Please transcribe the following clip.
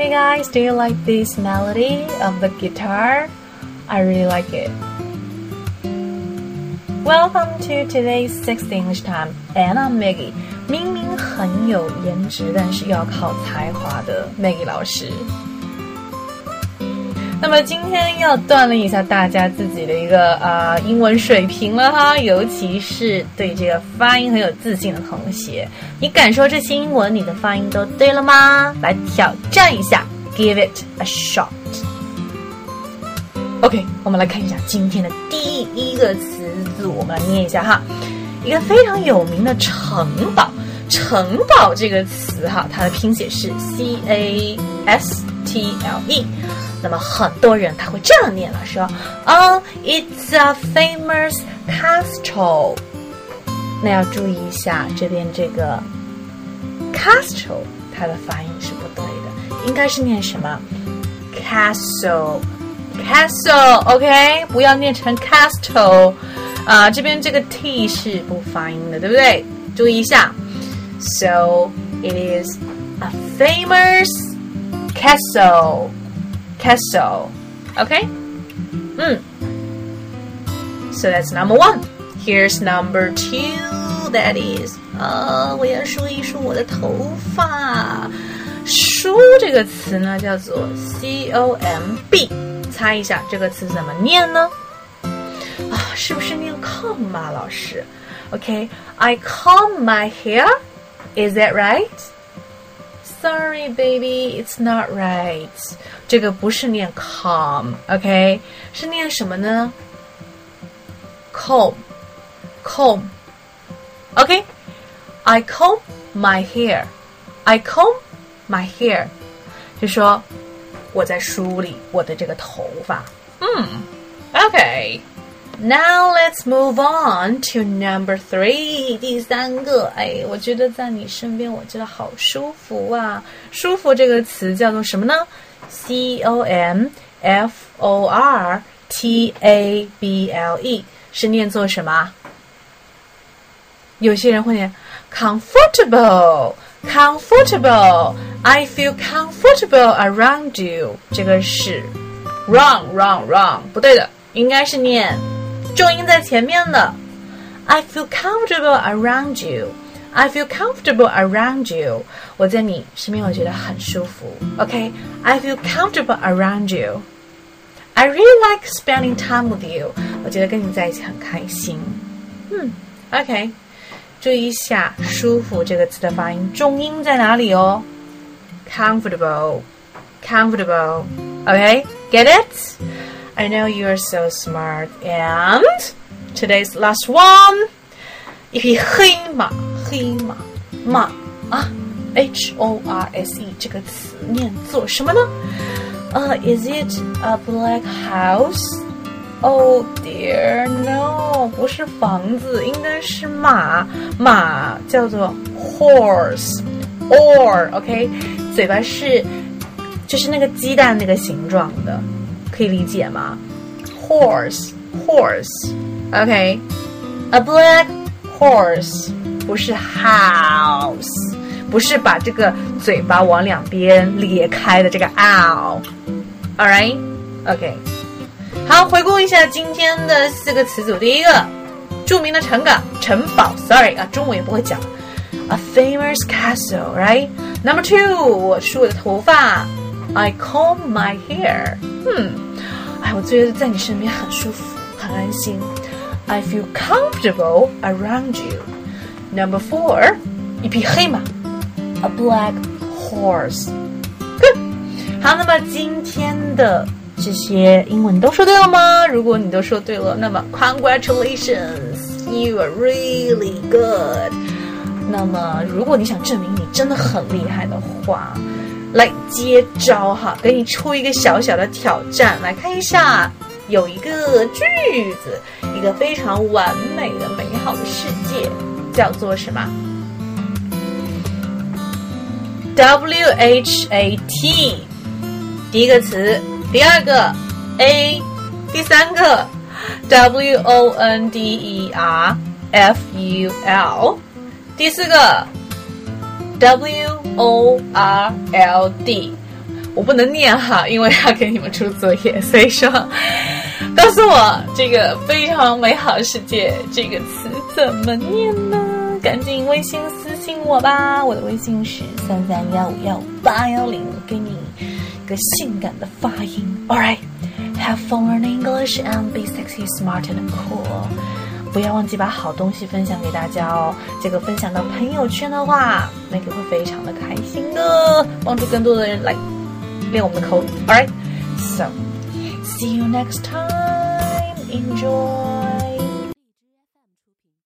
Hey guys, do you like this melody of the guitar? I really like it. Welcome to today's Sixth English Time, and I'm Maggie. 明明很有颜值，但是要靠才华的 Maggie 老师。 那么今天要锻炼一下大家自己的一个啊、呃、英文水平了哈，尤其是对这个发音很有自信的同学，你敢说这些英文你的发音都对了吗？来挑战一下，Give it a shot。OK，我们来看一下今天的第一个词组，我们来念一下哈，一个非常有名的城堡，城堡这个词哈，它的拼写是 C A S T L E。那么很多人他会这样念了，说，哦，It's a famous castle。那要注意一下这边这个 castle，它的发音是不对的，应该是念什么？castle，castle，OK，、okay? 不要念成 castle，啊，这边这个 t 是不发音的，对不对？注意一下。So it is a famous castle castle. Okay? Mm. So that's number one. Here's number two. That is, 啊、uh,，我要梳一梳我的头发。梳这个词呢，叫做 C O M B。猜一下这个词怎么念呢？啊，是不是念 comb 啊，老师？OK，I、okay, comb my hair. Is that right? Sorry, baby, it's not right. 这个不是念 com，OK，、okay? 是念什么呢？comb，comb，OK。I comb my hair. I comb my hair，就说我在梳理我的这个头发。嗯，OK。 Now let's move on to number three，第三个，哎，我觉得在你身边，我觉得好舒服啊。舒服这个词叫做什么呢？C O M F O R T A B L E，是念作什么？有些人会念 comfortable，comfortable。I feel comfortable around you，这个是 wrong，wrong，wrong，不对的，应该是念。 重音在前面的。I feel comfortable around you. I feel comfortable around you. 我在你身边，我觉得很舒服。OK, I feel comfortable around you. I really like spending time with you. 我觉得跟你在一起很开心。嗯，OK，注意一下“舒服”这个词的发音，重音在哪里哦？Comfortable, comfortable. OK, get it? I know you are so smart. And today's last one，一匹黑马，黑马，马啊，H O R S E 这个词念作什么呢？呃、uh,，Is it a black house? Oh dear, no，不是房子，应该是马，马叫做 horse，or，OK，、okay? 嘴巴是就是那个鸡蛋那个形状的。 可以理解吗？Horse, horse, OK, a black horse 不是 house，不是把这个嘴巴往两边裂开的这个 ow。All right, OK。好，回顾一下今天的四个词组。第一个，着名的城港城堡，Sorry 啊，中文也不会讲。A famous castle, right? Number two，我梳我的头发。 I comb my hair. 嗯，哎，我觉得在你身边很舒服，很安心。I feel comfortable around you. Number four，一匹黑马，a black horse. Good. 好，那么今天的这些英文你都说对了吗？如果你都说对了，那么 congratulations, you are really good. 那么如果你想证明你真的很厉害的话， 来接招哈，给你出一个小小的挑战，来看一下，有一个句子，一个非常完美的美好的世界，叫做什么？W H A T，第一个词，第二个 A，第三个 W O N D E R F U L，第四个 W。O R L D，我不能念哈，因为要给你们出作业，所以说告诉我这个非常美好世界这个词怎么念呢？赶紧微信私信我吧，我的微信是三三幺五幺五八幺零，给你个性感的发音。All right, have fun in English and be sexy, smart and cool. 不要忘记把好东西分享给大家哦！这个分享到朋友圈的话，那个会非常的开心的，帮助更多的人来练我们的口语。All right, so see you next time. Enjoy.